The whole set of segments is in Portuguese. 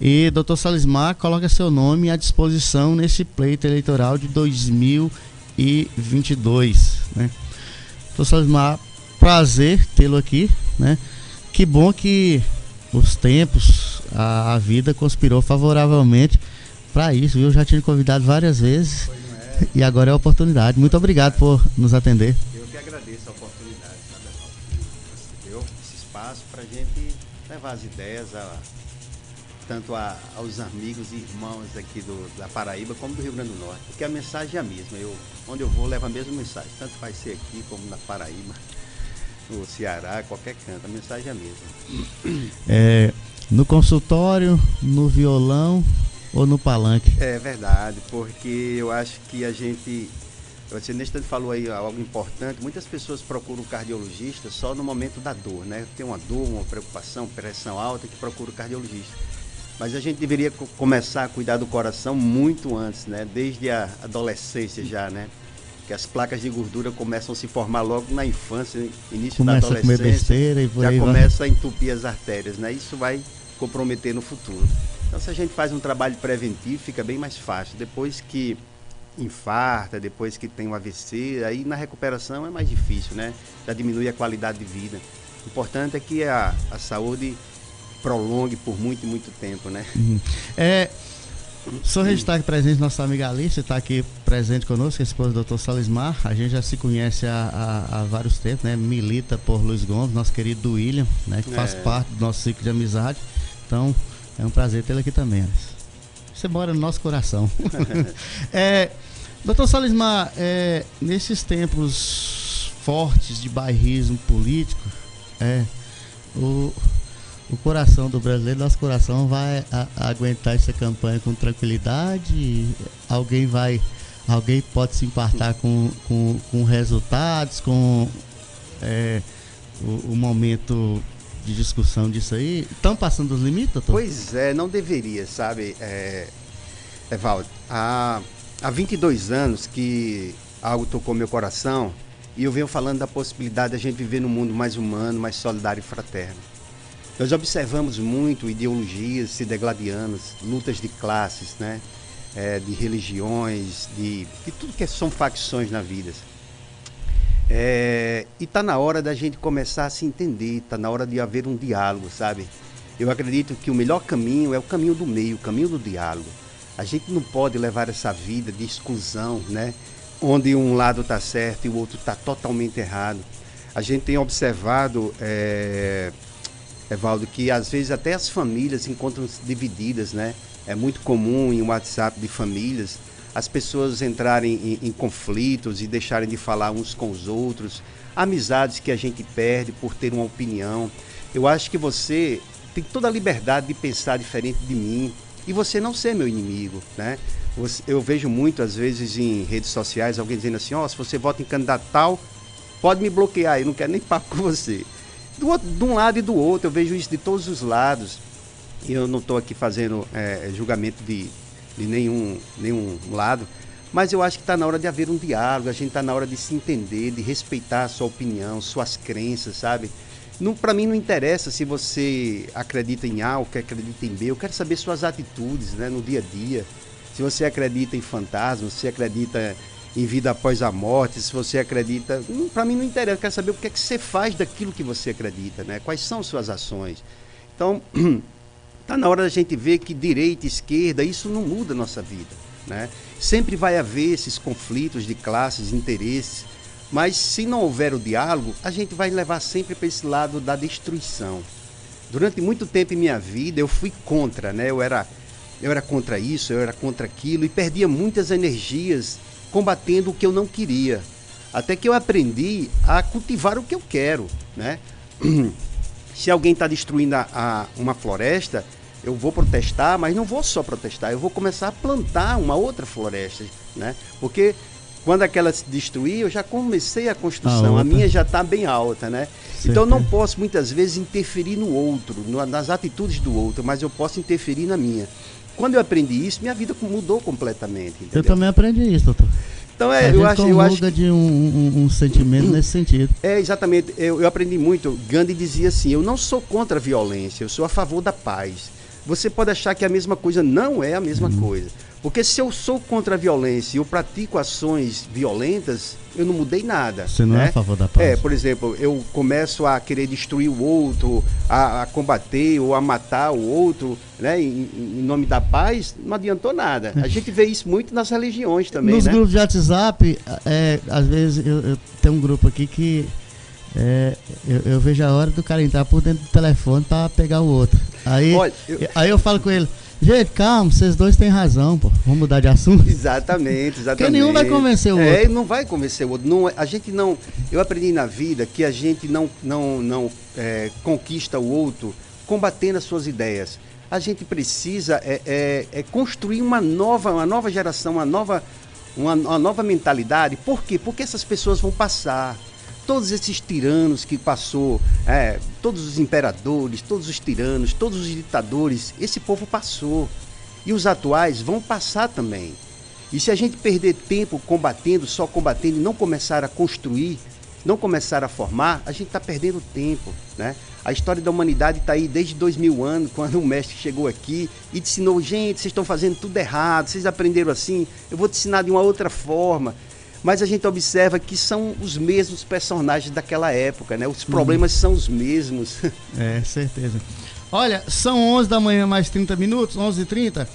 E doutor Salismar coloca seu nome à disposição nesse pleito eleitoral de 2022, né? Doutor Salismar, prazer tê-lo aqui, né? Que bom que os tempos, a, a vida conspirou favoravelmente para isso, viu? Eu já tinha convidado várias vezes é. e agora é a oportunidade. Muito obrigado por nos atender. Eu que agradeço a oportunidade, sabe? Esse espaço para a gente levar as ideias a tanto a, aos amigos e irmãos aqui do, da Paraíba como do Rio Grande do Norte, porque a mensagem é a mesma. Eu, onde eu vou, levo a mesma mensagem, tanto vai ser aqui como na Paraíba, no Ceará, qualquer canto, a mensagem é a mesma. É, no consultório, no violão ou no palanque? É verdade, porque eu acho que a gente. Você instante falou aí algo importante. Muitas pessoas procuram o cardiologista só no momento da dor, né? Tem uma dor, uma preocupação, pressão alta que procura o cardiologista. Mas a gente deveria começar a cuidar do coração muito antes, né? Desde a adolescência já, né? Que as placas de gordura começam a se formar logo na infância, início começa da adolescência. A comer besteira e já começa vai. a entupir as artérias, né? Isso vai comprometer no futuro. Então, se a gente faz um trabalho preventivo, fica bem mais fácil. Depois que infarta, depois que tem um AVC, aí na recuperação é mais difícil, né? Já diminui a qualidade de vida. O importante é que a, a saúde prolongue por muito e muito tempo, né? Uhum. É, senhor está aqui presente, nossa amiga Alice está aqui presente conosco, a esposa do Dr. Salismar. A gente já se conhece há, há, há, vários tempos, né? Milita por Luiz Gomes, nosso querido William, né? Que faz é. parte do nosso ciclo de amizade. Então, é um prazer tê-lo aqui também, Alice. Você mora no nosso coração. é, doutor Salismar, é, nesses tempos fortes de bairrismo político, é, o, o coração do brasileiro, nosso coração vai a, aguentar essa campanha com tranquilidade? Alguém vai, alguém pode se impactar com, com, com resultados, com é, o, o, momento de discussão disso aí? Estão passando os limites, doutor? Pois é, não deveria, sabe, é, Evaldo? Há, há 22 anos que algo tocou meu coração e eu venho falando da possibilidade de a gente viver num mundo mais humano, mais solidário e fraterno. Nós observamos muito ideologias se degladiando, lutas de classes, né? É, de religiões, de, de tudo que são facções na vida. É, e está na hora da gente começar a se entender, está na hora de haver um diálogo, sabe? Eu acredito que o melhor caminho é o caminho do meio, o caminho do diálogo. A gente não pode levar essa vida de exclusão, né? Onde um lado está certo e o outro está totalmente errado. A gente tem observado é, Evaldo, que às vezes até as famílias encontram-se divididas, né? É muito comum em WhatsApp de famílias as pessoas entrarem em, em, conflitos e deixarem de falar uns com os outros, amizades que a gente perde por ter uma opinião. Eu acho que você tem toda a liberdade de pensar diferente de mim e você não ser meu inimigo, né? Eu vejo muito, às vezes, em redes sociais, alguém dizendo assim, ó, oh, se você vota em candidato tal, pode me bloquear, eu não quero nem papo com você do, de um lado e do outro. Eu vejo isso de todos os lados. E eu não estou aqui fazendo é, julgamento de, de nenhum, nenhum lado. Mas eu acho que está na hora de haver um diálogo, a gente está na hora de se entender, de respeitar a sua opinião, suas crenças, sabe? Para mim não interessa se você acredita em A ou que acredita em B, eu quero saber suas atitudes né, no dia a dia. Se você acredita em fantasmas, se acredita em vida após a morte, se você acredita. Para mim não interessa, eu quero saber o que é que você faz daquilo que você acredita, né? Quais são suas ações. Então, está na hora da gente ver que direita esquerda, isso não muda a nossa vida. Né? Sempre vai haver esses conflitos de classes, interesses, mas se não houver o diálogo, a gente vai levar sempre para esse lado da destruição. Durante muito tempo em minha vida, eu fui contra, né? Eu era, eu era contra isso, eu era contra aquilo e perdia muitas energias combatendo o que eu não queria. Até que eu aprendi a cultivar o que eu quero, né? Se alguém está destruindo a, a, uma floresta, eu vou protestar, mas não vou só protestar, eu vou começar a plantar uma outra floresta, né? Porque quando aquela se destruir, eu já comecei a construção, a, a minha já está bem alta, né? Certo. Então não posso muitas vezes interferir no outro, nas atitudes do outro, mas eu posso interferir na minha. Quando eu aprendi isso, minha vida mudou completamente. Entendeu? Eu também aprendi isso, doutor. Então é, eu acho, eu acho de um, um, um, sentimento nesse sentido. É exatamente. Eu, eu aprendi muito. Gandhi dizia assim: eu não sou contra a violência, eu sou a favor da paz. Você pode achar que é a mesma coisa. Não é a mesma uhum. coisa. Porque se eu sou contra a violência e eu pratico ações violentas, eu não mudei nada. Você não né? é a favor da paz. É, por exemplo, eu começo a querer destruir o outro, a, a combater ou a matar o outro, né, em, em, nome da paz, não adiantou nada. A gente vê isso muito nas religiões também. Nos né? grupos de WhatsApp, é, às vezes eu, eu tenho um grupo aqui que é, eu, eu, vejo a hora do cara entrar por dentro do telefone para pegar o outro. Aí, Olha, eu... aí eu falo com ele. Gente, calma, vocês dois têm razão, pô. Vamos mudar de assunto. Exatamente, exatamente. Porque nenhum vai convencer o é, outro. É, não vai convencer o outro. Não, a gente não. Eu aprendi na vida que a gente não, não, não é, conquista o outro combatendo as suas ideias. A gente precisa é, é, é construir uma nova, uma nova geração, uma nova, uma, uma nova mentalidade. Por quê? Porque essas pessoas vão passar todos esses tiranos que passou, é, todos os imperadores, todos os tiranos, todos os ditadores, esse povo passou. E os atuais vão passar também. E se a gente perder tempo combatendo, só combatendo e não começar a construir, não começar a formar, a gente está perdendo tempo. Né? A história da humanidade está aí desde dois mil anos, quando o mestre chegou aqui e te ensinou, gente, vocês estão fazendo tudo errado, vocês aprenderam assim, eu vou te ensinar de uma outra forma mas a gente observa que são os mesmos personagens daquela época, né? Os problemas uhum. são os mesmos. É, certeza. Olha, são 11 da manhã mais 30 minutos, 11h30.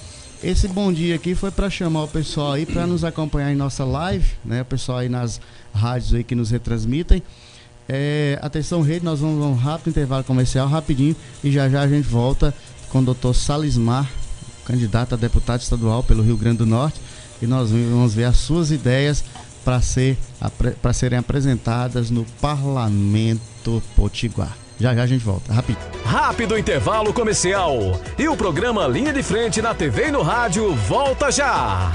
Esse bom dia aqui foi para chamar o pessoal aí para nos acompanhar em nossa live, né? O pessoal aí nas rádios aí que nos retransmitem. É, atenção, rede, nós vamos um rápido intervalo comercial, rapidinho, e já já a gente volta com o doutor Salismar, candidato a deputado estadual pelo Rio Grande do Norte, e nós vamos ver as suas ideias para ser, para serem apresentadas no Parlamento Potiguar. Já já a gente volta, rápido. Rápido intervalo comercial. E o programa Linha de Frente na TV e no rádio volta já.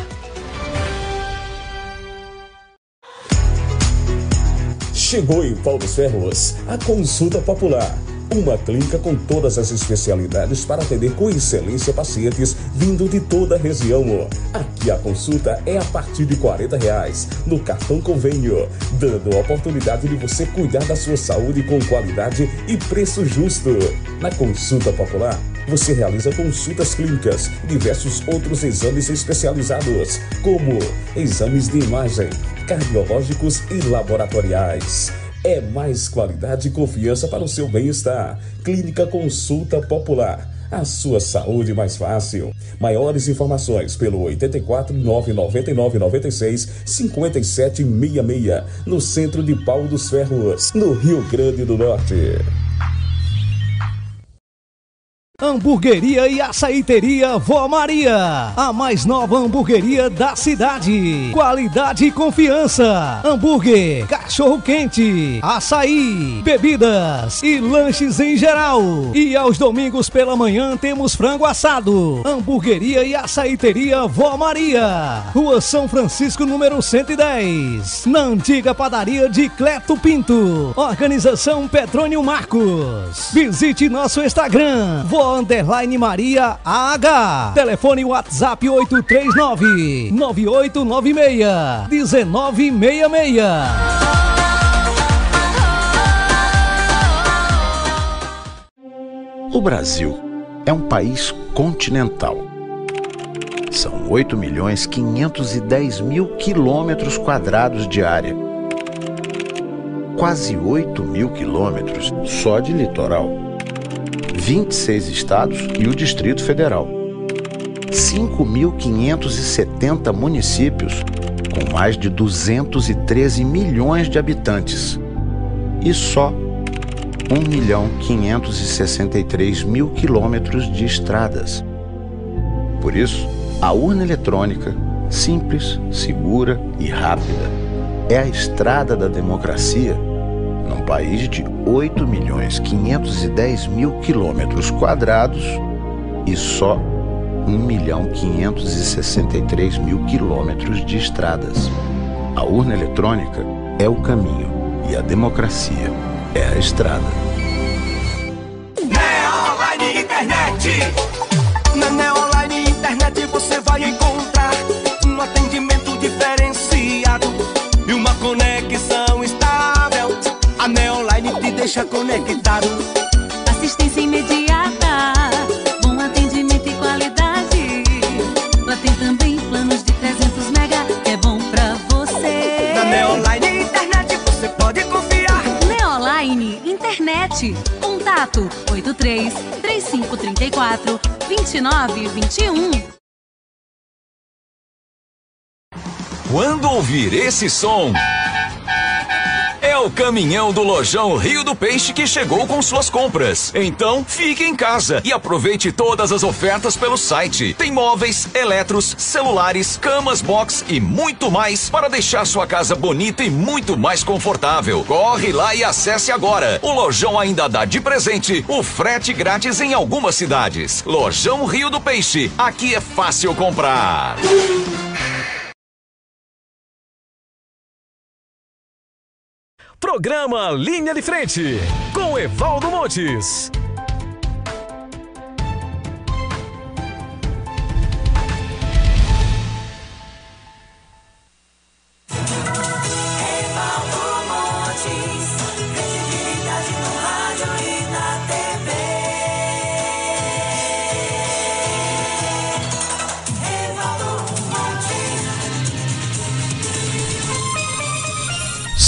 Chegou em Paulo Ferros a consulta popular uma clínica com todas as especialidades para atender com excelência pacientes vindo de toda a região. Aqui a consulta é a partir de 40 reais no cartão convênio, dando a oportunidade de você cuidar da sua saúde com qualidade e preço justo. Na consulta popular, você realiza consultas clínicas, diversos outros exames especializados, como exames de imagem, cardiológicos e laboratoriais. É mais qualidade e confiança para o seu bem-estar. Clínica Consulta Popular. A sua saúde mais fácil. Maiores informações pelo 84 999 96 57 66 no centro de Paulo dos Ferros, no Rio Grande do Norte. Hamburgueria e açaíteria Vó Maria, a mais nova hamburgueria da cidade. Qualidade e confiança. Hambúrguer, cachorro quente, açaí, bebidas e lanches em geral. E aos domingos pela manhã temos frango assado. Hamburgueria e açaíteria Vó Maria, Rua São Francisco, número 110, na antiga padaria de Cleto Pinto. Organização Petrônio Marcos. Visite nosso Instagram, Vó underline Maria AH. Telefone WhatsApp 839 9896 1966. O Brasil é um país continental. São 8 milhões 510 mil quilômetros quadrados de área. Quase 8 mil quilômetros só de litoral 26 estados e o Distrito Federal. 5.570 municípios, com mais de 213 milhões de habitantes. E só 1 milhão 563 mil quilômetros de estradas. Por isso, a urna eletrônica, simples, segura e rápida, é a estrada da democracia num país de 8 milhões 510 mil quilômetros quadrados e só 1 milhão 563 mil quilômetros de estradas. A urna eletrônica é o caminho e a democracia é a estrada. Neonline Internet. Na Neonline Internet você vai encontrar um atendimento deixa conectado. Assistência imediata, bom atendimento e qualidade. Lá tem também planos de 300 mega, é bom pra você. Na Neoline Internet você pode confiar. Neoline Internet, contato 83 3534 2921. Quando ouvir esse som. É o caminhão do Lojão Rio do Peixe que chegou com suas compras. Então, fique em casa e aproveite todas as ofertas pelo site. Tem móveis, eletros, celulares, camas box e muito mais para deixar sua casa bonita e muito mais confortável. Corre lá e acesse agora. O Lojão ainda dá de presente o frete grátis em algumas cidades. Lojão Rio do Peixe. Aqui é fácil comprar. Programa Linha de Frente, com Evaldo Montes.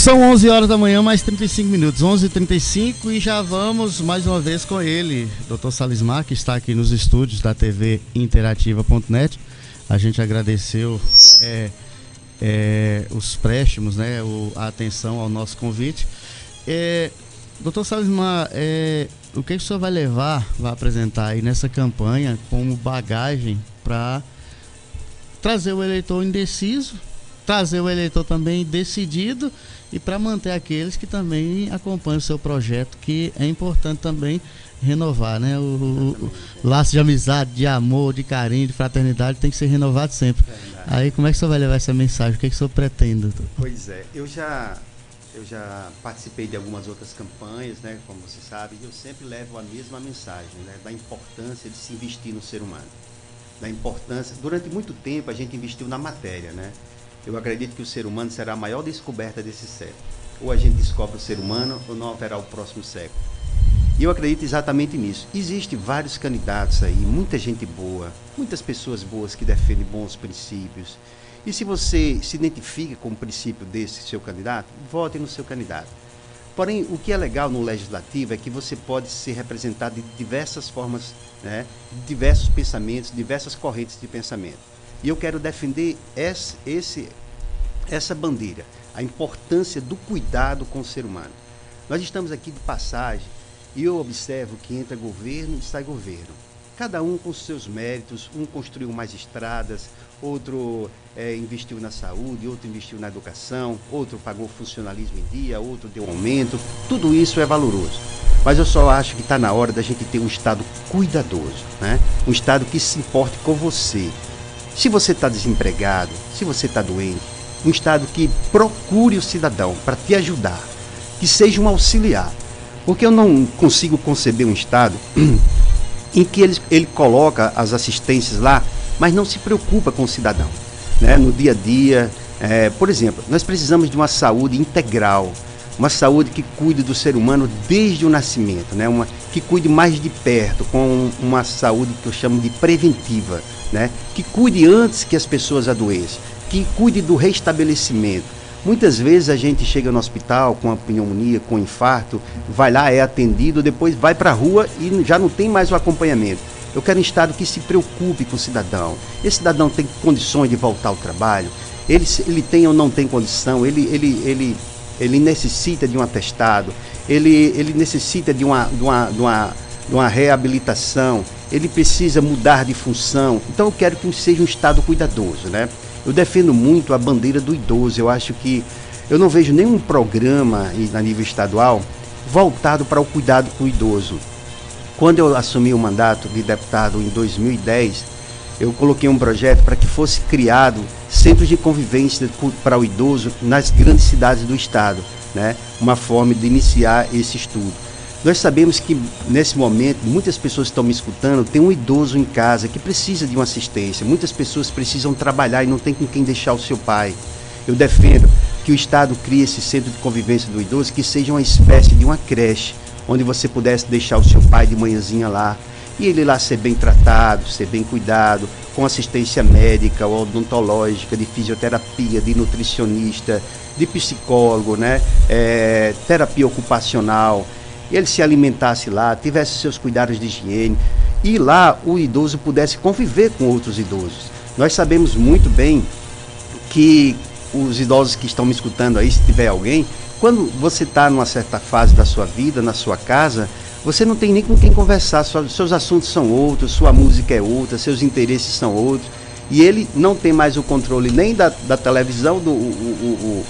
São 11 horas da manhã, mais 35 minutos. 11h35 e já vamos mais uma vez com ele, Dr. Salismar, que está aqui nos estúdios da TV Interativa.net. A gente agradeceu é, é, os préstimos, né, o, a atenção ao nosso convite. É, Dr. Salismar, é, o que, que o senhor vai levar, vai apresentar aí nessa campanha como bagagem para trazer o eleitor indeciso, trazer o eleitor também decidido e para manter aqueles que também acompanham o seu projeto, que é importante também renovar, né? O, o, o laço de amizade, de amor, de carinho, de fraternidade tem que ser renovado sempre. Aí como é que você vai levar essa mensagem? O que, é que o senhor pretende? Pois é, eu já eu já participei de algumas outras campanhas, né, como você sabe, e eu sempre levo a mesma mensagem, né, da importância de se investir no ser humano. Da importância, durante muito tempo a gente investiu na matéria, né? Eu acredito que o ser humano será a maior descoberta desse século. Ou a gente descobre o ser humano ou não haverá o próximo século. E eu acredito exatamente nisso. Existem vários candidatos aí, muita gente boa, muitas pessoas boas que defendem bons princípios. E se você se identifica com o princípio desse seu candidato, vote no seu candidato. Porém, o que é legal no legislativo é que você pode ser representado de diversas formas, né, diversos pensamentos, diversas correntes de pensamento. E eu quero defender esse, esse, essa bandeira, a importância do cuidado com o ser humano. Nós estamos aqui de passagem e eu observo que entra governo e sai governo. Cada um com seus méritos, um construiu mais estradas, outro é, investiu na saúde, outro investiu na educação, outro pagou funcionalismo em dia, outro deu aumento. Tudo isso é valoroso. Mas eu só acho que está na hora da gente ter um Estado cuidadoso, né? um Estado que se importe com você, se você está desempregado, se você está doente, um Estado que procure o cidadão para te ajudar, que seja um auxiliar. Porque eu não consigo conceber um Estado em que ele, ele coloca as assistências lá, mas não se preocupa com o cidadão. Né? No dia a dia, é, por exemplo, nós precisamos de uma saúde integral, uma saúde que cuide do ser humano desde o nascimento, né? uma, que cuide mais de perto, com uma saúde que eu chamo de preventiva né? que cuide antes que as pessoas adoeçam, que cuide do restabelecimento. Muitas vezes a gente chega no hospital com a pneumonia, com infarto, vai lá, é atendido, depois vai para a rua e já não tem mais o acompanhamento. Eu quero um Estado que se preocupe com o cidadão. Esse cidadão tem condições de voltar ao trabalho, ele, ele tem ou não tem condição, ele, ele, ele, ele necessita de um atestado, ele, ele necessita de uma, de uma, de uma, de uma reabilitação, ele precisa mudar de função. Então eu quero que seja um Estado cuidadoso, né? Eu defendo muito a bandeira do idoso. Eu acho que eu não vejo nenhum programa a nível estadual voltado para o cuidado com o idoso. Quando eu assumi o mandato de deputado em 2010, eu coloquei um projeto para que fosse criado centros de convivência para o idoso nas grandes cidades do estado, né? Uma forma de iniciar esse estudo. Nós sabemos que nesse momento muitas pessoas estão me escutando, tem um idoso em casa que precisa de uma assistência. Muitas pessoas precisam trabalhar e não tem com quem deixar o seu pai. Eu defendo que o Estado crie esse centro de convivência do idoso que seja uma espécie de uma creche, onde você pudesse deixar o seu pai de manhãzinha lá e ele lá ser bem tratado, ser bem cuidado, com assistência médica, odontológica, de fisioterapia, de nutricionista, de psicólogo, né? É, terapia ocupacional ele se alimentasse lá, tivesse seus cuidados de higiene e lá o idoso pudesse conviver com outros idosos. Nós sabemos muito bem que os idosos que estão me escutando aí, se tiver alguém, quando você está numa certa fase da sua vida, na sua casa, você não tem nem com quem conversar, seus assuntos são outros, sua música é outra, seus interesses são outros, e ele não tem mais o controle nem da, da televisão, do, o, o,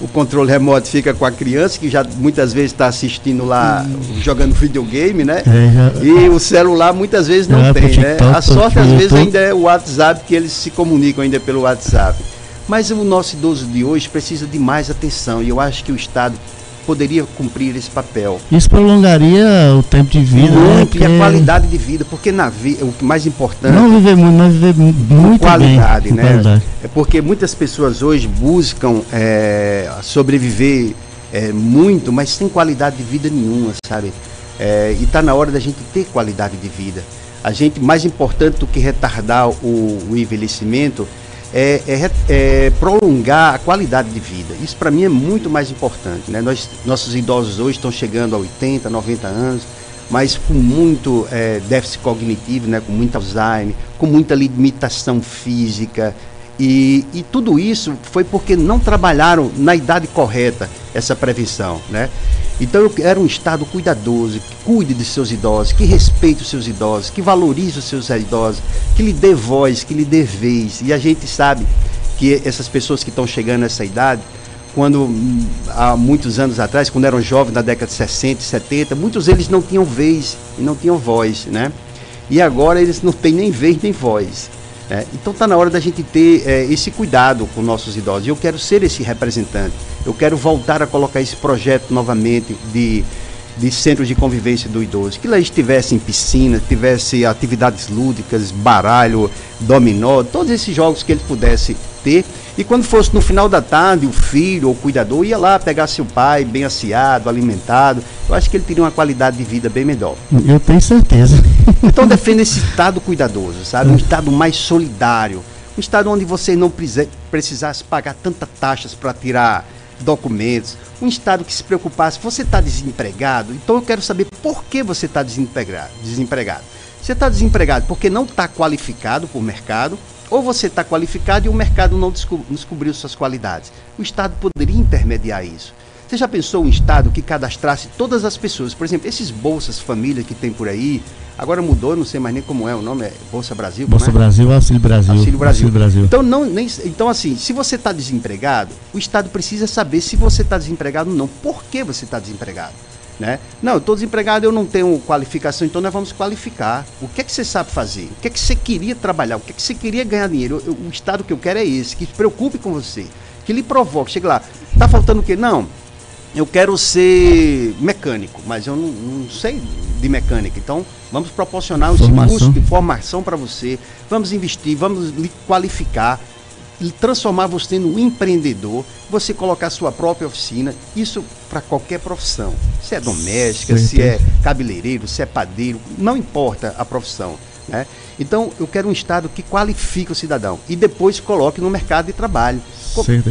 o, controle remoto fica com a criança, que já muitas vezes está assistindo lá, hum. jogando videogame, né? É, já, e o celular muitas vezes não é, tem, né? A sorte às vezes ainda é o WhatsApp, que eles se comunicam ainda pelo WhatsApp. Mas o nosso idoso de hoje precisa de mais atenção e eu acho que o Estado poderia cumprir esse papel. Isso prolongaria o tempo de vida. Né? Muito, né? e a qualidade de vida, porque na vida, o mais importante. Não viver muito, mas viver muito qualidade, bem, né? Qualidade. É porque muitas pessoas hoje buscam é, sobreviver é, muito, mas sem qualidade de vida nenhuma, sabe? É, e está na hora da gente ter qualidade de vida. A gente, mais importante do que retardar o, o envelhecimento, é, é, é, prolongar a qualidade de vida. Isso para mim é muito mais importante. Né? Nós, nossos idosos hoje estão chegando a 80, 90 anos, mas com muito é, déficit cognitivo, né? com muito Alzheimer, com muita limitação física. E, e tudo isso foi porque não trabalharam na idade correta essa prevenção. Né? Então eu quero um Estado cuidadoso, que cuide de seus idosos, que respeite os seus idosos, que valorize os seus idosos, que lhe dê voz, que lhe dê vez. E a gente sabe que essas pessoas que estão chegando nessa idade, quando hum, há muitos anos atrás, quando eram jovens na década de 60 e 70, muitos deles não tinham vez e não tinham voz, né? E agora eles não têm nem vez nem voz. É, então está na hora da gente ter é, esse cuidado com nossos idosos. Eu quero ser esse representante. Eu quero voltar a colocar esse projeto novamente de, de centros de convivência do idoso. Que lá estivesse em piscina, tivesse atividades lúdicas, baralho, dominó, todos esses jogos que ele pudesse ter. E quando fosse no final da tarde, o filho ou o cuidador ia lá pegar seu pai bem aciado, alimentado. Eu acho que ele teria uma qualidade de vida bem melhor. Eu tenho certeza. Então defenda esse Estado cuidadoso, sabe? Um Estado mais solidário. Um Estado onde você não precisasse pagar tantas taxas para tirar documentos. Um Estado que se preocupasse, você está desempregado, então eu quero saber por que você está desempregado. desempregado. Você está desempregado porque não está qualificado por mercado, ou você está qualificado e o mercado não descobriu suas qualidades. O Estado poderia intermediar isso. Você já pensou um Estado que cadastrasse todas as pessoas? Por exemplo, esses Bolsas Família que tem por aí, agora mudou, não sei mais nem como é o nome, é Bolsa Brasil? Bolsa é? Brasil, Auxílio Brasil. Auxílio Brasil. Auxílio Brasil. Então, não, nem, então, assim, se você está desempregado, o Estado precisa saber se você está desempregado ou não. Por que você está desempregado? Né? Não, eu estou desempregado, eu não tenho qualificação, então nós vamos qualificar. O que é que você sabe fazer? O que é que você queria trabalhar? O que é que você queria ganhar dinheiro? Eu, o estado que eu quero é esse, que se preocupe com você, que lhe provoque. Chega lá, tá faltando o quê? Não, eu quero ser mecânico, mas eu não, não sei de mecânica. Então, vamos proporcionar esse curso de formação para você, vamos investir, vamos lhe qualificar transformar você num empreendedor, você colocar sua própria oficina, isso para qualquer profissão. Se é doméstica, Sim, se é cabeleireiro, se é padeiro, não importa a profissão. Né? Então, eu quero um Estado que qualifique o cidadão e depois coloque no mercado de trabalho.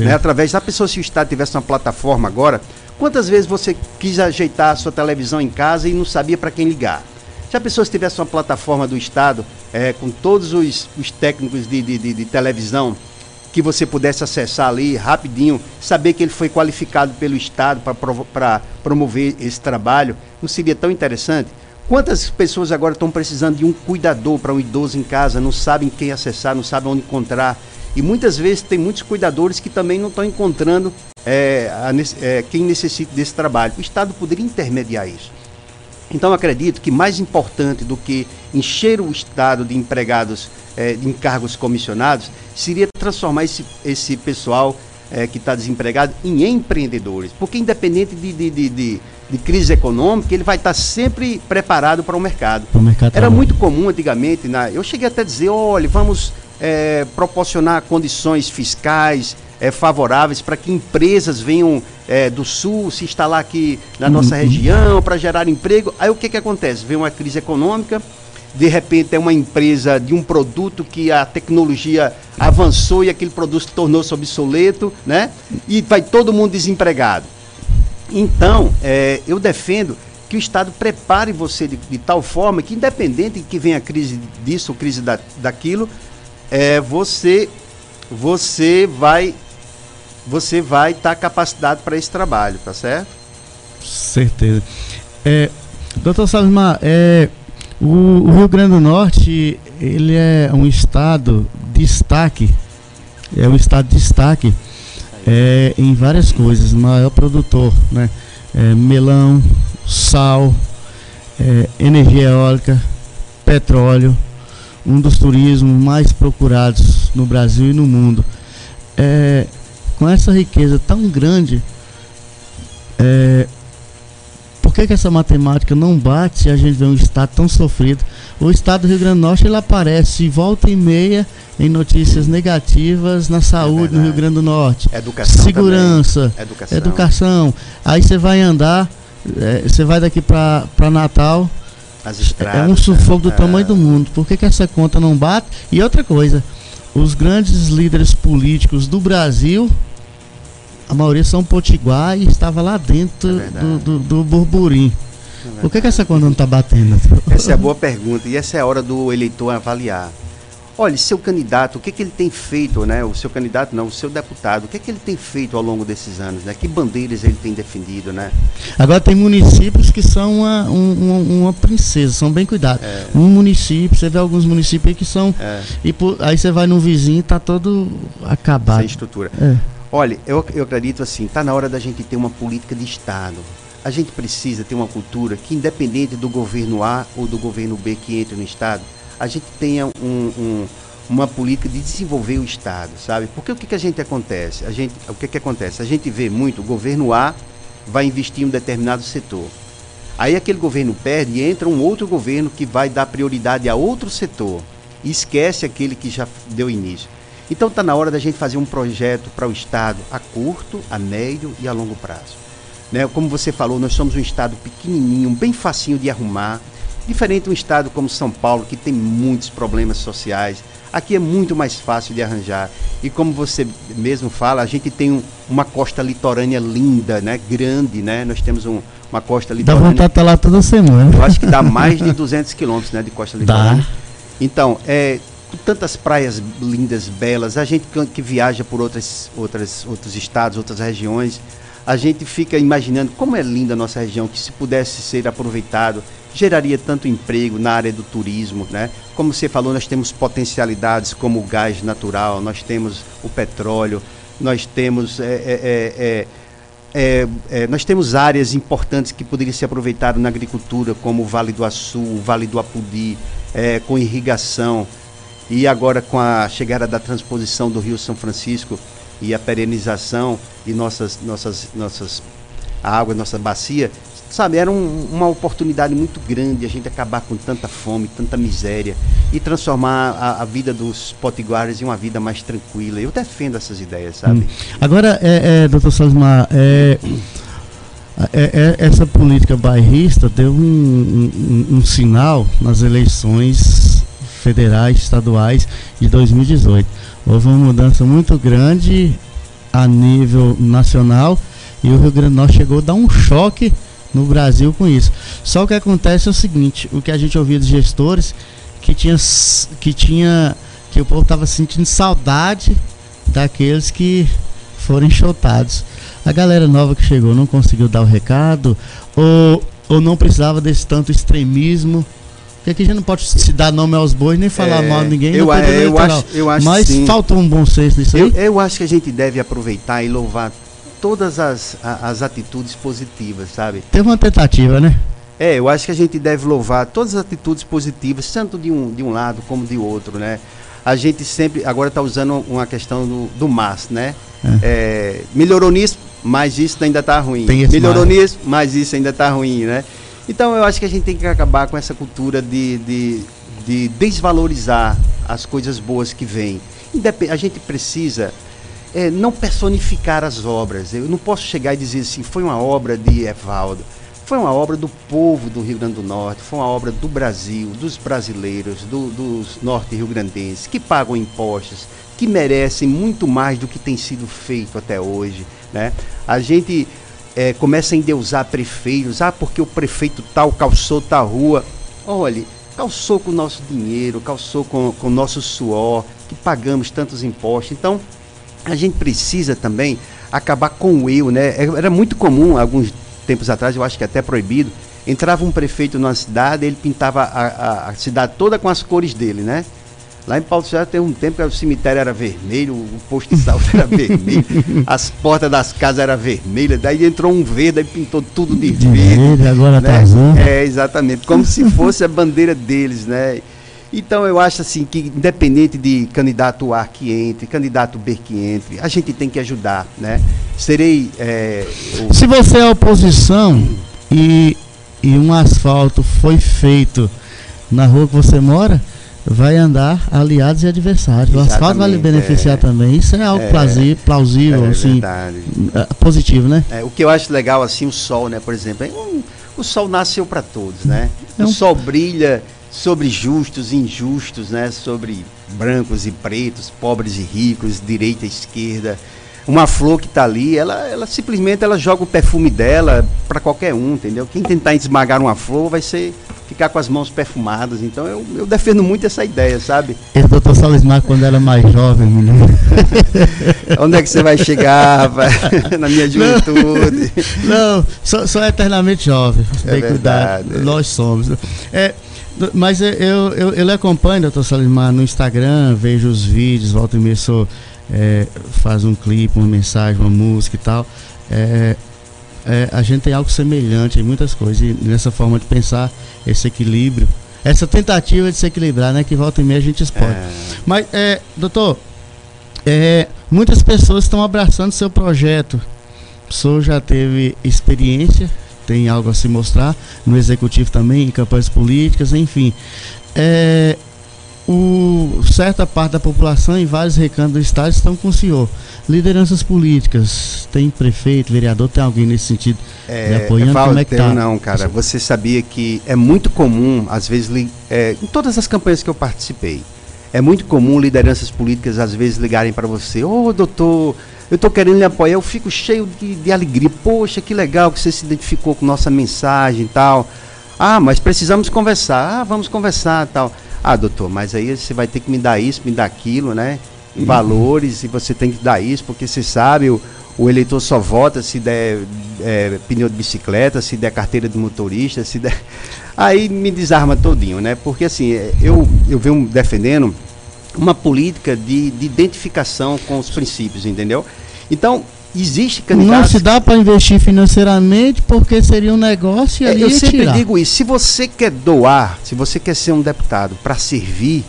Né? Através da pessoa, se o Estado tivesse uma plataforma agora, quantas vezes você quis ajeitar a sua televisão em casa e não sabia para quem ligar? Se a pessoa tivesse uma plataforma do Estado é, com todos os, os técnicos de, de, de, de televisão que você pudesse acessar ali rapidinho, saber que ele foi qualificado pelo Estado para promover esse trabalho, não seria tão interessante? Quantas pessoas agora estão precisando de um cuidador para um idoso em casa, não sabem quem acessar, não sabem onde encontrar? E muitas vezes tem muitos cuidadores que também não estão encontrando é, a, é, quem necessita desse trabalho. O Estado poderia intermediar isso. Então acredito que mais importante do que encher o Estado de empregados é, de encargos comissionados seria transformar esse, esse pessoal é, que está desempregado em empreendedores. Porque independente de, de, de, de, de crise econômica, ele vai estar sempre preparado para o mercado. O mercado Era muito comum antigamente, na, eu cheguei até a dizer, olha, vamos é, proporcionar condições fiscais é, favoráveis para que empresas venham é, do sul se instalar aqui na nossa uhum. região para gerar emprego. Aí o que, que acontece? Vem uma crise econômica, de repente é uma empresa de um produto que a tecnologia avançou e aquele produto tornou-se obsoleto, né? E vai todo mundo desempregado. Então, é, eu defendo que o Estado prepare você de, de tal forma que, independente de que venha a crise disso ou crise da, daquilo, é, você, você vai você vai estar tá capacitado para esse trabalho, tá certo? Certeza. É, doutor Salimar, é, o, o, Rio Grande do Norte, ele é um estado de destaque, é um estado de destaque é, em várias coisas, maior produtor, né? É, melão, sal, é, energia eólica, petróleo, um dos turismos mais procurados no Brasil e no mundo. É, com essa riqueza tão grande, é, que, que essa matemática não bate e a gente vê um estado tão sofrido? O estado do Rio Grande do Norte ele aparece volta e meia em notícias negativas na saúde é no Rio Grande do Norte. Educação Segurança, educação. educação. Aí você vai andar, é, você vai daqui para Natal, As estradas, é um sufoco do é. tamanho do mundo. Por que, que essa conta não bate? E outra coisa, os grandes líderes políticos do Brasil a maioria são potiguar e estava lá dentro é do, do, do burburinho. É Por que, que essa conta não está batendo? Essa é a boa pergunta e essa é a hora do eleitor avaliar. Olha, seu candidato, o que, que ele tem feito, né? O seu candidato não, o seu deputado, o que, que ele tem feito ao longo desses anos, né? Que bandeiras ele tem defendido, né? Agora tem municípios que são uma, um, uma princesa, são bem cuidados. É. Um município, você vê alguns municípios aí que são. É. E por, aí você vai no vizinho e está todo acabado. Sem estrutura. É. Olha, eu, eu acredito assim, está na hora da gente ter uma política de Estado. A gente precisa ter uma cultura que, independente do governo A ou do governo B que entre no Estado, a gente tenha um, um, uma política de desenvolver o Estado, sabe? Porque o que, que a gente acontece? A gente, o que, que acontece? A gente vê muito, o governo A vai investir em um determinado setor. Aí aquele governo perde e entra um outro governo que vai dar prioridade a outro setor. E esquece aquele que já deu início. Então está na hora da gente fazer um projeto para o Estado a curto, a médio e a longo prazo. Né? Como você falou, nós somos um Estado pequenininho, bem facinho de arrumar, diferente de um Estado como São Paulo, que tem muitos problemas sociais. Aqui é muito mais fácil de arranjar. E como você mesmo fala, a gente tem um, uma costa litorânea linda, né? grande, né? Nós temos um, uma costa litorânea. Dá vontade de estar lá toda semana. Eu acho que dá mais de 200 quilômetros né, de costa litorânea. Dá. Então, é, tantas praias lindas, belas, a gente que viaja por outras, outras, outros estados, outras regiões, a gente fica imaginando como é linda a nossa região, que se pudesse ser aproveitado, geraria tanto emprego na área do turismo, né? Como você falou, nós temos potencialidades como o gás natural, nós temos o petróleo, nós temos é, é, é, é, é nós temos áreas importantes que poderiam ser aproveitadas na agricultura, como o Vale do Açu, o Vale do Apudi, é, com irrigação. E agora com a chegada da transposição do Rio São Francisco e a perenização de nossas, nossas, nossas águas, nossa bacia, sabe, era um, uma oportunidade muito grande a gente acabar com tanta fome, tanta miséria e transformar a, a vida dos potiguares em uma vida mais tranquila. Eu defendo essas ideias, sabe? Hum. Agora, é, é, doutor Sosmar, é, é, é, essa política bairrista deu um, um, um sinal nas eleições federais, estaduais de 2018. Houve uma mudança muito grande a nível nacional e o Rio Grande do Norte chegou a dar um choque no Brasil com isso. Só o que acontece é o seguinte, o que a gente ouvia dos gestores que tinha que tinha que o povo estava sentindo saudade daqueles que foram enxotados. A galera nova que chegou não conseguiu dar o recado ou, ou não precisava desse tanto extremismo porque aqui a gente não pode se dar nome aos bois nem falar é, mal de ninguém. Eu, é, eu, acho, eu acho Mas sim. falta um bom senso nisso aí. Eu, eu acho que a gente deve aproveitar e louvar todas as, as atitudes positivas, sabe? Teve uma tentativa, né? É, eu acho que a gente deve louvar todas as atitudes positivas, tanto de um, de um lado como de outro, né? A gente sempre, agora está usando uma questão do, do MAS, né? É. É, melhorou nisso, mas isso ainda está ruim. Melhorou mais. nisso, mas isso ainda está ruim, né? Então eu acho que a gente tem que acabar com essa cultura de, de, de desvalorizar as coisas boas que vêm. A gente precisa é, não personificar as obras. Eu não posso chegar e dizer assim, foi uma obra de Evaldo. Foi uma obra do povo do Rio Grande do Norte, foi uma obra do Brasil, dos brasileiros, do, dos norte-rio-grandenses, que pagam impostos, que merecem muito mais do que tem sido feito até hoje. Né? A gente é, começa a endeusar prefeitos. Ah, porque o prefeito tal calçou tal rua. Olha, calçou com o nosso dinheiro, calçou com, o nosso suor, que pagamos tantos impostos. Então, a gente precisa também acabar com o eu, né? É, era muito comum, alguns tempos atrás, eu acho que até proibido, entrava um prefeito numa cidade, ele pintava a, a, a cidade toda com as cores dele, né? Lá em Paulo César tem um tempo que o cemitério era vermelho, o posto de saúde era vermelho, as portas das casas eram vermelhas, daí entrou um verde e pintou tudo de, De verde. verde, agora tá né? azul. É, exatamente, como se fosse a bandeira deles, né? Então eu acho assim que independente de candidato A que entre, candidato B que entre, a gente tem que ajudar, né? Serei é, o- Se você é oposição e, e um asfalto foi feito na rua que você mora, vai andar aliados e adversários. O asfalto vai lhe Exatamente, beneficiar é. também. Isso é algo É. plausível, É assim, é, positivo, né? É, o que eu acho legal, assim, o sol, né, por exemplo, é um- o sol nasceu para todos, né? É O um- sol brilha sobre justos e injustos, né? Sobre brancos e pretos, pobres e ricos, direita e esquerda. Uma flor que está ali, ela, ela simplesmente ela joga o perfume dela para qualquer um, entendeu? Quem tentar esmagar uma flor vai ser ficar com as mãos perfumadas. Então eu, eu defendo muito essa ideia, sabe? Esse doutor Salismar, quando era mais jovem, menino. Onde é que você vai chegar, rapaz? Na minha juventude. Não, sou, sou eternamente jovem. É Tem que cuidar. verdade. Nós somos. É, mas eu, eu, eu, eu lhe acompanho, doutor Salimar, no Instagram, vejo os vídeos, volta e meia sou, é, faz um clipe, uma mensagem, uma música e tal. É, é, a gente tem algo semelhante em muitas coisas. E nessa forma de pensar, esse equilíbrio, essa tentativa de se equilibrar, né? Que volta e meia a gente explode. É. Mas, é, doutor, é, muitas pessoas estão abraçando seu projeto. O senhor já teve experiência, tem algo a se mostrar no executivo também, em campanhas políticas, enfim. É, o, certa parte da população em vários recantos do estado estão com o senhor. Lideranças políticas, tem prefeito, vereador, tem alguém nesse sentido de É, apoiando? Val, Como é que tá? não, cara. Você sabia que é muito comum, às vezes, é, em todas as campanhas que eu participei, é muito comum lideranças políticas, às vezes, ligarem para você: Ô, doutor, eu estou querendo lhe apoiar. Eu fico cheio de, de alegria. Poxa, que legal que você se identificou com nossa mensagem e tal. Ah, mas precisamos conversar. Ah, vamos conversar e tal. Ah, doutor, mas aí você vai ter que me dar isso, me dar aquilo, né? Em valores, e você tem que dar isso, porque você sabe, o, o eleitor só vota se der é, pneu de bicicleta, se der carteira de motorista, se der. Aí me desarma todinho, né? Porque assim, é, eu, eu venho defendendo uma política de, de identificação com os princípios, entendeu? Então, existe Não candidatos. se dá para investir financeiramente porque seria um negócio e É, eu sempre tirar. digo isso. Se você quer doar, se você quer ser um deputado para servir,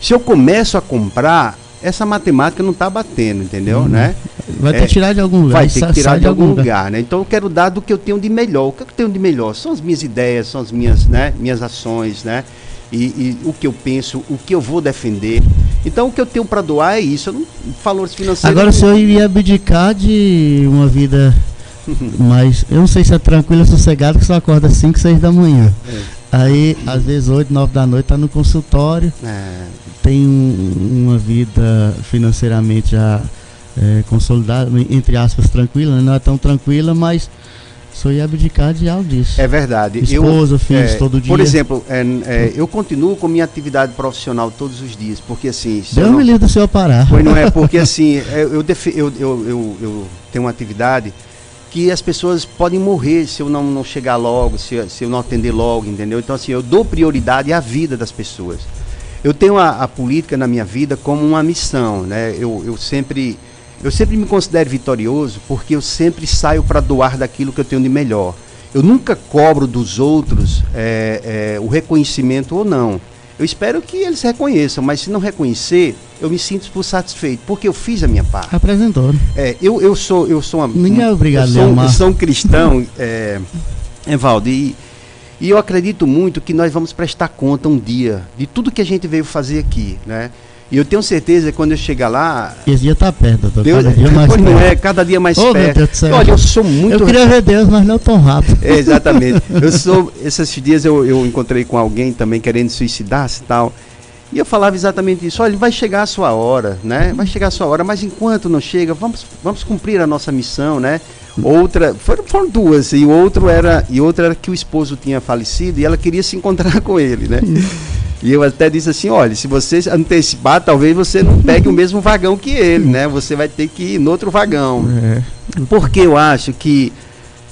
se eu começo a comprar, essa matemática não está batendo, entendeu? Né? Vai ter que É, tirar de algum lugar. Vai ter que tirar sai de algum lugar, né? Então eu quero dar do que eu tenho de melhor. O que eu tenho de melhor são as minhas ideias, são as minhas, né, minhas ações, né? E, e o que eu penso, o que eu vou defender. Então o que eu tenho para doar é isso. Eu não, valores financeiros. Agora o senhor iria abdicar de uma vida mais. Eu não sei se é tranquila, sossegada, que só acorda às 5, 6 da manhã. Aí, às vezes, 8, 9 da noite, tá no consultório, É, tem um- uma vida financeiramente já é, consolidada, entre aspas, tranquila, né? não é tão tranquila, mas senhor ia abdicar de algo disso. é verdade. Esposa, eu, filhos, é, todo dia. Por exemplo, é, é, eu continuo com minha atividade profissional todos os dias, porque assim. Deus não- me livre do senhor parar. Pois não é, porque assim, é, eu, eu, eu, eu, tenho uma atividade que as pessoas podem morrer se eu não, não chegar logo, se, eu- se eu não atender logo, entendeu? Então, assim, eu dou prioridade à vida das pessoas. Eu tenho a, a política na minha vida como uma missão, né? Eu, eu sempre. Eu sempre me considero vitorioso porque eu sempre saio para doar daquilo que eu tenho de melhor. Eu nunca cobro dos outros é, é, o reconhecimento ou não. Eu espero que eles reconheçam, mas se não reconhecer, eu me sinto por satisfeito, porque eu fiz a minha parte. Apresentou. É, eu, eu sou eu sou uma, Ninguém é obrigado eu a sou, amar. eu sou um cristão, é, Evaldo, e, e eu acredito muito que nós vamos prestar conta um dia de tudo que a gente veio fazer aqui, né? E eu tenho certeza que quando eu chegar lá, Esse dia tá perto, doutor. Deus, cada dia mais pois não perto. é, cada dia mais Oh, meu perto. Deus do céu. Olha, eu sou muito Eu queria ver Deus, mas não tão rápido. é, exatamente. Eu sou. Esses dias eu, eu encontrei com alguém também querendo suicidar-se e tal. E eu falava exatamente isso. Olha, vai chegar a sua hora, né? Vai chegar a sua hora, mas enquanto não chega, vamos, vamos cumprir a nossa missão, né? Outra, foram, foram duas, e outro era, e outra era que o esposo tinha falecido e ela queria se encontrar com ele, né? E eu até disse assim, olha, se você antecipar, talvez você não pegue o mesmo vagão que ele, né? Você vai ter que ir no outro vagão. É. Porque eu acho que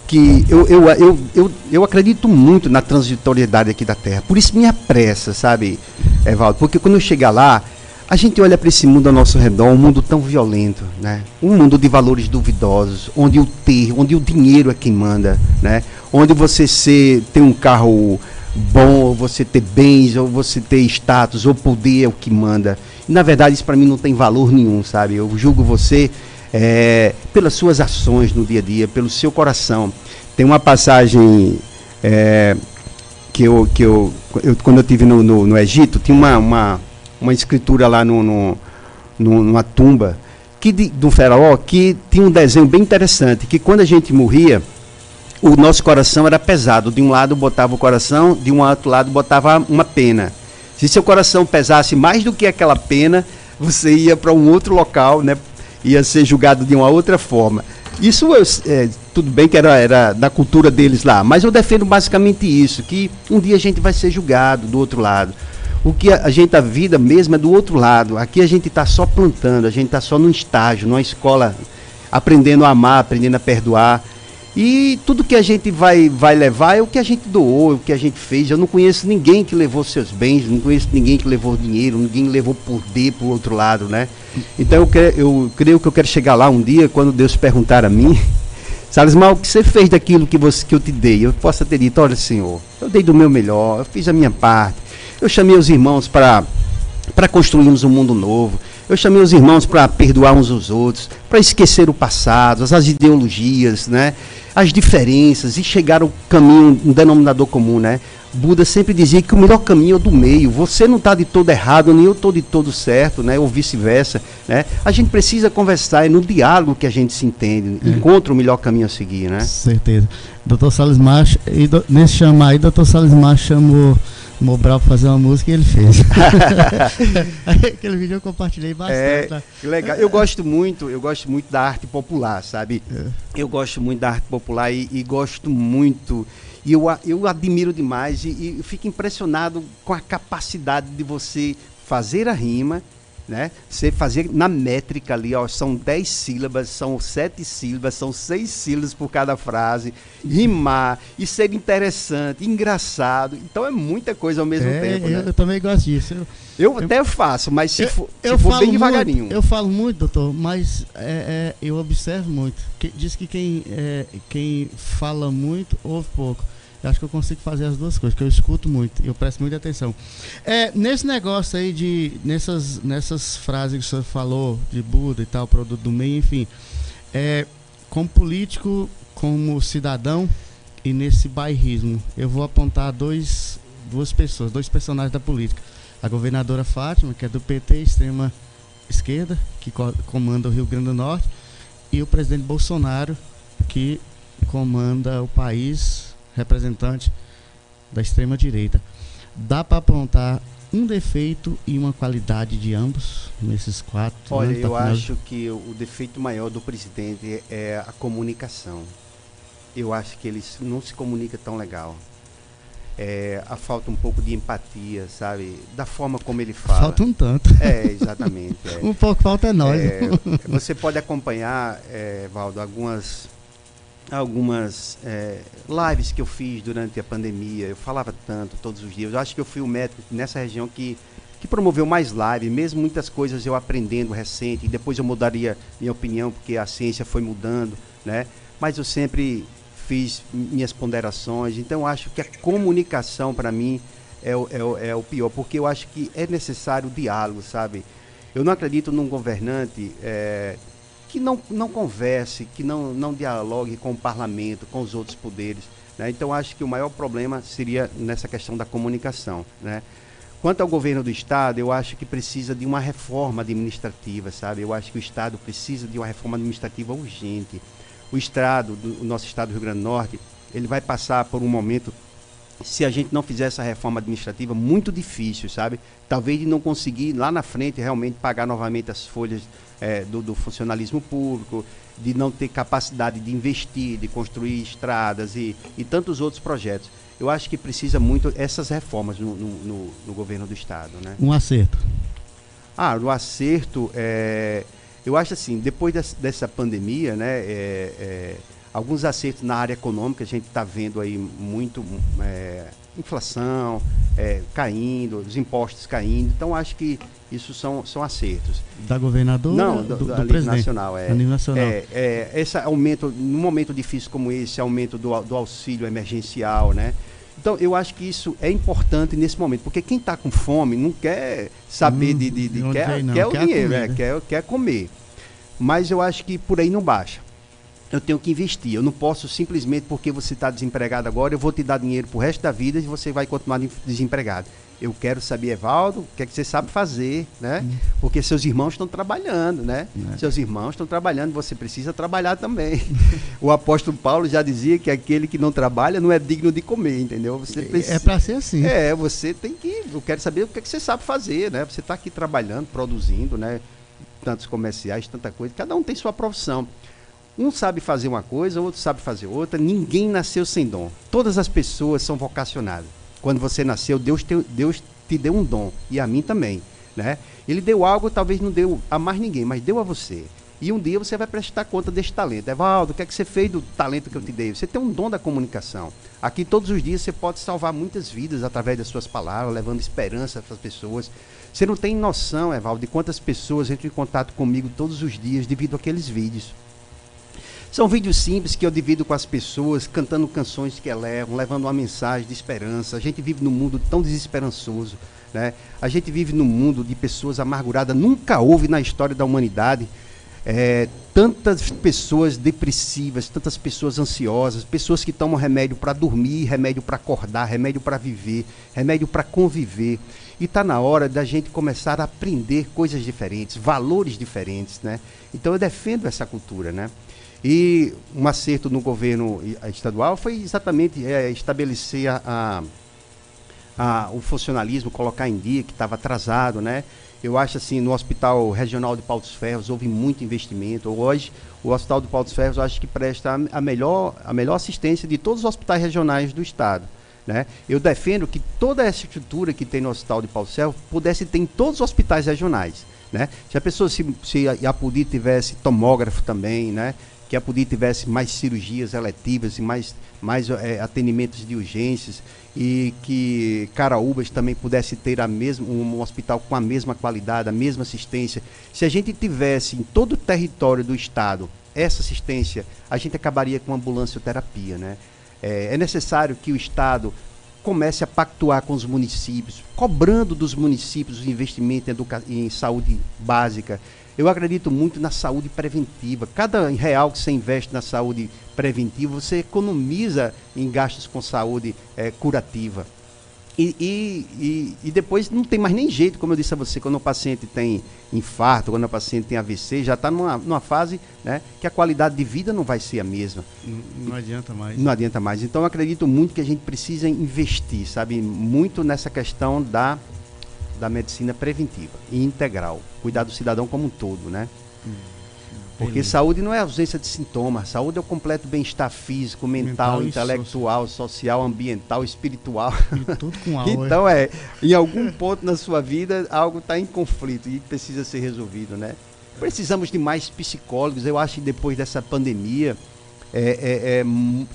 que eu, eu, eu, eu, eu acredito muito na transitoriedade aqui da Terra. Por isso me apressa, sabe, Evaldo? Porque quando eu chegar lá, a gente olha para esse mundo ao nosso redor, um mundo tão violento, né? Um mundo de valores duvidosos, onde o ter, onde o dinheiro é quem manda, né? Onde você ser, ter um carro bom, ou você ter bens, ou você ter status, ou poder é o que manda. E, na verdade, isso para mim não tem valor nenhum, sabe? Eu julgo você é, pelas suas ações no dia a dia, pelo seu coração. Tem uma passagem é, que, eu, que eu, eu, quando eu estive no, no, no, Egito, tinha uma, uma, uma escritura lá no, no numa tumba que de, do faraó que tinha um desenho bem interessante, que quando a gente morria, o nosso coração era pesado. De um lado botava o coração, de um outro lado botava uma pena. Se seu coração pesasse mais do que aquela pena, você ia para um outro local, né? ia ser julgado de uma outra forma. Isso é, tudo bem que era, era da cultura deles lá, mas eu defendo basicamente isso, que um dia a gente vai ser julgado do outro lado. O que a, a gente, a vida mesmo é do outro lado. Aqui a gente está só plantando, a gente está só num estágio, numa escola, aprendendo a amar, aprendendo a perdoar. E tudo que a gente vai, vai levar é o que a gente doou, é o que a gente fez. Eu não conheço ninguém que levou seus bens, não conheço ninguém que levou dinheiro, ninguém levou poder para o outro lado, né? Então eu, quero, eu creio que eu quero chegar lá um dia, quando Deus perguntar a mim, Salismar, o que você fez daquilo que, você, que eu te dei? Eu possa ter dito, olha Senhor, eu dei do meu melhor, eu fiz a minha parte. Eu chamei os irmãos para construirmos um mundo novo. Eu chamei os irmãos para perdoar uns aos outros, para esquecer o passado, as, as ideologias, né? as diferenças e chegar ao caminho, um denominador comum, né? Buda sempre dizia que o melhor caminho é o do meio. Você não está de todo errado, nem eu estou de todo certo, né? Ou vice-versa, né? A gente precisa conversar, é no diálogo que a gente se entende, é. encontra o melhor caminho a seguir, né? Certeza. Doutor Salles Macho, e do, nesse chamar aí, doutor Salles Macho chamou Mobral para fazer uma música e ele fez. Aquele vídeo eu compartilhei bastante. É, tá? legal. Eu gosto muito, eu gosto muito da arte popular, sabe? É. Eu gosto muito da arte popular e, e gosto muito e eu, eu admiro demais e, e fico impressionado com a capacidade de você fazer a rima, né? Você fazer na métrica ali, ó, são 10 sílabas, são 7 sílabas, são 6 sílabas por cada frase, rimar e ser interessante, engraçado. Então é muita coisa ao mesmo é, tempo. Eu, né? eu também gosto disso. Eu, eu, eu até faço, mas se, eu, for, eu for bem devagarinho. Muito, eu falo muito, doutor, mas é, é, eu observo muito. Que, diz que quem, é, quem fala muito ouve pouco. Eu acho que eu consigo fazer as duas coisas, que eu escuto muito eu presto muita atenção. É, nesse negócio aí de. Nessas, nessas frases que o senhor falou, de Buda e tal, produto do meio, enfim. É, como político, como cidadão e nesse bairrismo, eu vou apontar dois, duas pessoas, dois personagens da política. A governadora Fátima, que é do PT, extrema esquerda, que comanda o Rio Grande do Norte, e o presidente Bolsonaro, que comanda o país representante da extrema direita. Dá para apontar um defeito e uma qualidade de ambos nesses quatro Olha, eu acho que o defeito maior do presidente é a comunicação. Eu acho que ele não se comunica tão legal. É, a falta um pouco de empatia, sabe? Da forma como ele fala. Falta um tanto. É, exatamente. É. um pouco falta é nós. É, você pode acompanhar, é, Valdo, algumas algumas é, lives que eu fiz durante a pandemia. Eu falava tanto todos os dias. Eu acho que eu fui o médico nessa região que, que promoveu mais lives, mesmo muitas coisas eu aprendendo recente. E depois eu mudaria minha opinião, porque a ciência foi mudando, né? Mas eu sempre fiz minhas ponderações. Então acho que a comunicação, para mim, é o, é, o, é o pior, porque eu acho que é necessário o diálogo, sabe? Eu não acredito num governante é, que não, não converse, que não, não dialogue com o parlamento, com os outros poderes. Né? Então, acho que o maior problema seria nessa questão da comunicação. Né? Quanto ao governo do Estado, eu acho que precisa de uma reforma administrativa, sabe? Eu acho que o Estado precisa de uma reforma administrativa urgente. O Estado, do, o nosso Estado do Rio Grande do Norte, ele vai passar por um momento se a gente não fizer essa reforma administrativa, muito difícil, sabe? Talvez de não conseguir lá na frente realmente pagar novamente as folhas é, do, do, funcionalismo público, de não ter capacidade de investir, de construir estradas e, e tantos outros projetos. Eu acho que precisa muito essas reformas no, no, no, no governo do Estado. Né? Um acerto. Ah, no acerto, é, eu acho assim, depois dessa, dessa pandemia, né, é, é alguns acertos na área econômica, a gente está vendo aí muito é, inflação é, caindo, os impostos caindo, então acho que isso são, são acertos. Da governadora? Não, do, do, do presidente. nacional. É, a nível nacional. É, é, esse aumento, num momento difícil como esse, aumento do, do auxílio emergencial, né? Então, eu acho que isso é importante nesse momento, porque quem está com fome não quer saber hum, de, de, de quer, quer, quer, o dinheiro, é, quer, quer comer. Mas eu acho que por aí não baixa eu tenho que investir. Eu não posso simplesmente porque você está desempregado agora, eu vou te dar dinheiro para o resto da vida e você vai continuar desempregado. Eu quero saber, Evaldo, o que é que você sabe fazer, né? Hum. Porque seus irmãos estão trabalhando, né? É. Seus irmãos estão trabalhando, você precisa trabalhar também. o apóstolo Paulo já dizia que aquele que não trabalha não é digno de comer, entendeu? Você é, precisa... É para ser assim. É, você tem que. Eu quero saber o que é que você sabe fazer, né? Você está aqui trabalhando, produzindo, né? Tantos comerciais, tanta coisa. Cada um tem sua profissão. Um sabe fazer uma coisa, outro sabe fazer outra. Ninguém nasceu sem dom. Todas as pessoas são vocacionadas. Quando você nasceu, Deus te, Deus te deu um dom. E a mim também. Né? Ele deu algo, talvez não deu a mais ninguém, mas deu a você. E um dia você vai prestar conta desse talento. Evaldo, o que é que você fez do talento que eu te dei? Você tem um dom da comunicação. Aqui todos os dias você pode salvar muitas vidas através das suas palavras, levando esperança para as pessoas. Você não tem noção, Evaldo, de quantas pessoas entram em contato comigo todos os dias devido àqueles vídeos. São vídeos simples que eu divido com as pessoas, cantando canções que elevam, levando uma mensagem de esperança. A gente vive num mundo tão desesperançoso. Né? A gente vive num mundo de pessoas amarguradas. Nunca houve na história da humanidade é, tantas pessoas depressivas, tantas pessoas ansiosas, pessoas que tomam remédio para dormir, remédio para acordar, remédio para viver, remédio para conviver. E está na hora da gente começar a aprender coisas diferentes, valores diferentes. Né? Então eu defendo essa cultura. Né? E um acerto no governo estadual foi exatamente é, estabelecer a, a, a, o funcionalismo, colocar em dia que estava atrasado, né? Eu acho assim, no Hospital Regional de Paulos Ferros houve muito investimento. Hoje, o Hospital de Paulos Ferros eu acho que presta a melhor, a melhor assistência de todos os hospitais regionais do estado. Né? Eu defendo que toda essa estrutura que tem no Hospital de Paulos Ferros pudesse ter em todos os hospitais regionais. Né? Se a pessoa, se, se a Apudi tivesse tomógrafo também, né? Que a Pudi tivesse mais cirurgias eletivas e mais, mais é, atendimentos de urgências e que Caraúbas também pudesse ter a mesma, um hospital com a mesma qualidade, a mesma assistência. Se a gente tivesse em todo o território do estado essa assistência, a gente acabaria com a ambulancioterapia. Né? É, é necessário que o estado comece a pactuar com os municípios, cobrando dos municípios o investimento em, em saúde básica, eu acredito muito na saúde preventiva. Cada real que você investe na saúde preventiva, você economiza em gastos com saúde é, curativa. E, e, e, depois não tem mais nem jeito, como eu disse a você, quando o paciente tem infarto, quando o paciente tem AVC, já está numa, numa fase né, que a qualidade de vida não vai ser a mesma. Não, não adianta mais. Não adianta mais. Então eu acredito muito que a gente precisa investir, sabe, muito nessa questão da da medicina preventiva e integral, cuidar do cidadão como um todo, né? Hum, Porque beleza. saúde não é ausência de sintomas, saúde é o completo bem-estar físico, mental, mental intelectual, social, ambiental, espiritual. E tudo com algo. então é, em algum ponto na sua vida algo está em conflito e precisa ser resolvido, né? Precisamos de mais psicólogos. Eu acho que depois dessa pandemia está é, é, é,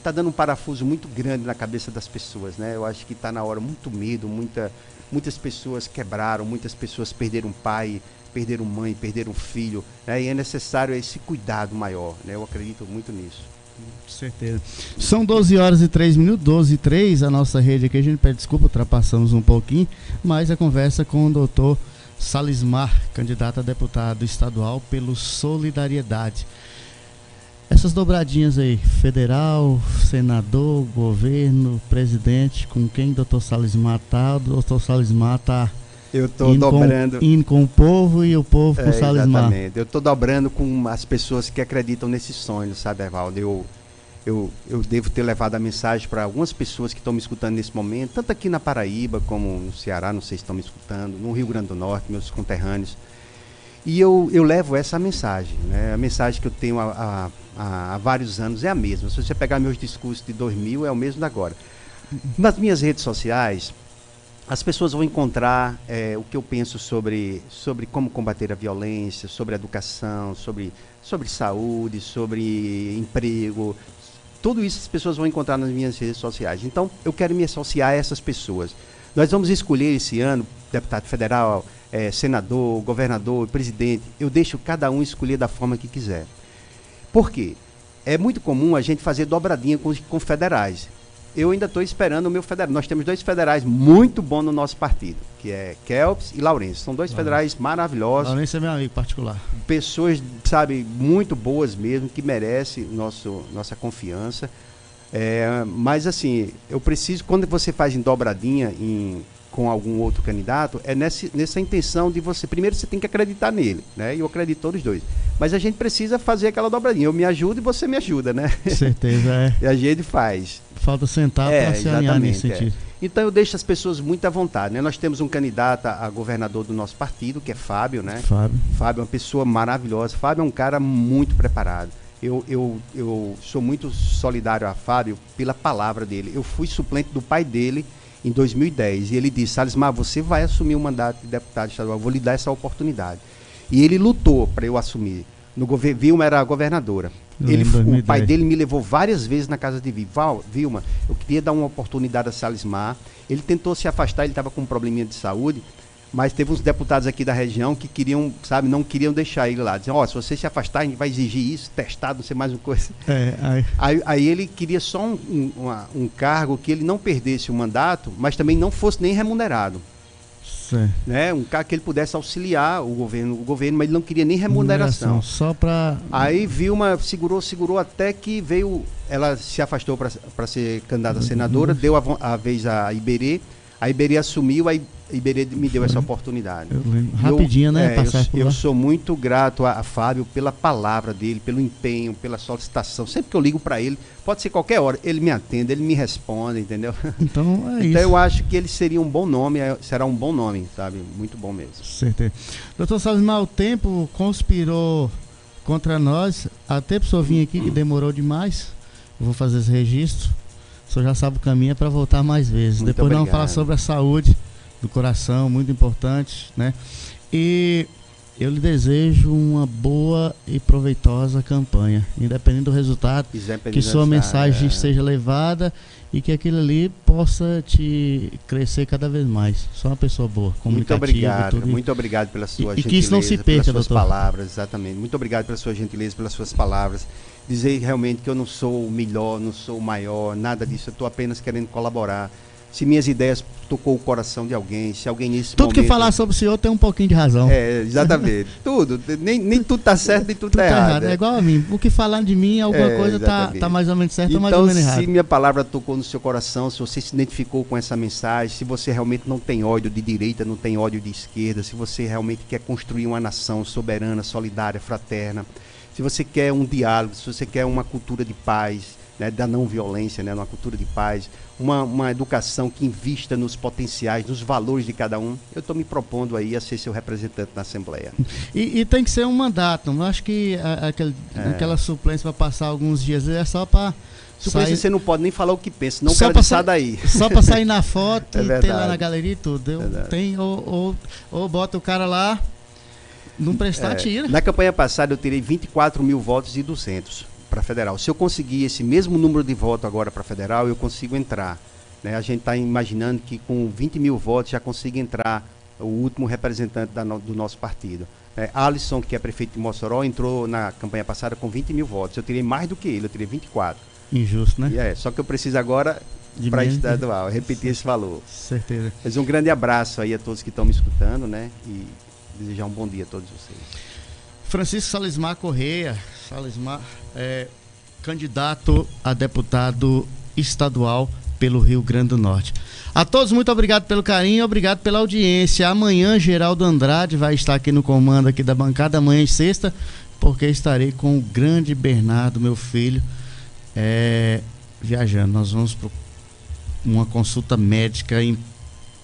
tá dando um parafuso muito grande na cabeça das pessoas, né? Eu acho que está na hora muito medo, muita muitas pessoas quebraram, muitas pessoas perderam pai, perderam mãe, perderam filho, né? e é necessário esse cuidado maior. Né? Eu acredito muito nisso. Com certeza. São 12 horas e 3 minutos, 12 e 3, a nossa rede aqui, a gente pede desculpa, ultrapassamos um pouquinho, mas a conversa com o doutor Salismar, candidato a deputado estadual pelo Solidariedade. Essas dobradinhas aí, federal, senador, governo, presidente, com quem o doutor Salismar tá? O doutor Salismar tá eu estou dobrando. Com, indo com o povo e o povo com é, Salismar. Exatamente. Eu estou dobrando com as pessoas que acreditam nesse sonho, sabe, Evaldo? Eu, eu, eu devo ter levado a mensagem para algumas pessoas que estão me escutando nesse momento, tanto aqui na Paraíba como no Ceará, não sei se estão me escutando, no Rio Grande do Norte, meus conterrâneos. E eu, eu levo essa mensagem. Né? A mensagem que eu tenho há, há, há vários anos é a mesma. Se você pegar meus discursos de 2000, é o mesmo da agora. Nas minhas redes sociais, as pessoas vão encontrar é, o que eu penso sobre, sobre como combater a violência, sobre educação, sobre, sobre saúde, sobre emprego. Tudo isso as pessoas vão encontrar nas minhas redes sociais. Então, eu quero me associar a essas pessoas. Nós vamos escolher esse ano deputado federal, é, senador, governador, presidente, eu deixo cada um escolher da forma que quiser. Por quê? É muito comum a gente fazer dobradinha com, com federais. Eu ainda estou esperando o meu federal. Nós temos dois federais muito bons no nosso partido, que é Kelps e Lourenço. São dois federais maravilhosos. Lourenço é meu amigo particular. Pessoas, sabe, muito boas mesmo, que merecem nosso, nossa confiança. É, mas assim, eu preciso, quando você faz em dobradinha, em com algum outro candidato, é nessa, nessa intenção de você. Primeiro você tem que acreditar nele, né? E eu acredito todos dois. Mas a gente precisa fazer aquela dobradinha. Eu me ajudo e você me ajuda, né? Certeza, é. e a gente faz. Falta sentar é, para se alinhar nesse sentido. É. Então eu deixo as pessoas muito à vontade, né? Nós temos um candidato a governador do nosso partido, que é Fábio, né? Fábio. Fábio é uma pessoa maravilhosa. Fábio é um cara muito preparado. Eu, eu, eu sou muito solidário a Fábio pela palavra dele. Eu fui suplente do pai dele em 2010. E ele disse: Salismar, você vai assumir o mandato de deputado estadual, vou lhe dar essa oportunidade. E ele lutou para eu assumir. No governo, Vilma era a governadora. Ele, o pai dele me levou várias vezes na casa de Vilma. Vilma, eu queria dar uma oportunidade a Salismar. Ele tentou se afastar, ele estava com um probleminha de saúde mas teve uns deputados aqui da região que queriam, sabe, não queriam deixar ele lá. Diziam, ó, oh, se você se afastar, a gente vai exigir isso, testado, não sei mais uma coisa. É, aí... Aí, aí... ele queria só um, um, uma, um, cargo que ele não perdesse o mandato, mas também não fosse nem remunerado. Sim. Né? Um cargo que ele pudesse auxiliar o governo, o governo, mas ele não queria nem remuneração. Só para. Aí Vilma segurou, segurou até que veio. Ela se afastou para ser candidata a senadora, uhum. deu a, a vez a Iberê. A Iberê assumiu, aí Iberê me deu essa oportunidade. Rapidinho, né? É, eu, eu, sou muito grato a, a, Fábio pela palavra dele, pelo empenho, pela solicitação. Sempre que eu ligo para ele, pode ser qualquer hora, ele me atende, ele me responde, entendeu? Então é então, isso. Então eu acho que ele seria um bom nome, é, será um bom nome, sabe? Muito bom mesmo. Certeza. Doutor Salzmar, o tempo conspirou contra nós. Até pessoa vir aqui que demorou demais. Eu vou fazer esse registro. O senhor já sabe o caminho é para voltar mais vezes. Muito Depois obrigado. vamos falar sobre a saúde do coração, muito importante, né? E eu lhe desejo uma boa e proveitosa campanha, independente do resultado, que sua mensagem é... seja levada e que aquilo ali possa te crescer cada vez mais. Só uma pessoa boa, comunicativa. Muito obrigado, muito obrigado pela sua e, gentileza, e que isso não se perca, pelas suas doutor. palavras, exatamente. Muito obrigado pela sua gentileza, pelas suas palavras. Dizer realmente que eu não sou o melhor, não sou o maior, nada disso. Eu estou apenas querendo colaborar se minhas ideias tocou o coração de alguém, se alguém nesse Tudo momento... que falar sobre o senhor tem um pouquinho de razão. É, exatamente. tudo. Nem, nem tudo está certo, nem tudo está errado. errado. É. é igual a mim. O que falar de mim, alguma é, coisa está tá mais ou menos certo então, ou mais ou menos errado. se minha palavra tocou no seu coração, se você se identificou com essa mensagem, se você realmente não tem ódio de direita, não tem ódio de esquerda, se você realmente quer construir uma nação soberana, solidária, fraterna, se você quer um diálogo, se você quer uma cultura de paz, né, da não violência, né, uma cultura de paz, uma, uma educação que invista nos potenciais, nos valores de cada um. Eu estou me propondo aí a ser seu representante na Assembleia. E, e tem que ser um mandato, não acho que a, aquele, é. aquela suplência vai passar alguns dias, é só para Suplência você não pode nem falar o que pensa, não só passar daí. Só para sair na foto é e ter lá na galeria e tudo. Eu, tem, ou, ou, ou bota o cara lá, não prestar, é, tira. Na campanha passada eu tirei 24 mil votos e 200 para federal. Se eu conseguir esse mesmo número de votos agora para federal, eu consigo entrar. Né? A gente está imaginando que com 20 mil votos já consiga entrar o último representante no, do nosso partido. É, Alisson, que é prefeito de Mossoró, entrou na campanha passada com 20 mil votos. Eu tirei mais do que ele, eu tirei 24. Injusto, né? E é, só que eu preciso agora para estadual, repetir esse valor. Certeza. Mas um grande abraço aí a todos que estão me escutando, né? E desejar um bom dia a todos vocês. Francisco Salismar Correia, Salismar é candidato a deputado estadual pelo Rio Grande do Norte. A todos, muito obrigado pelo carinho, obrigado pela audiência. Amanhã, Geraldo Andrade vai estar aqui no comando aqui da bancada, amanhã e sexta, porque estarei com o grande Bernardo, meu filho, é, viajando. Nós vamos para uma consulta médica em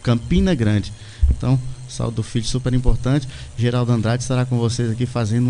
Campina Grande. Então, saúde do filho super importante. Geraldo Andrade estará com vocês aqui fazendo uma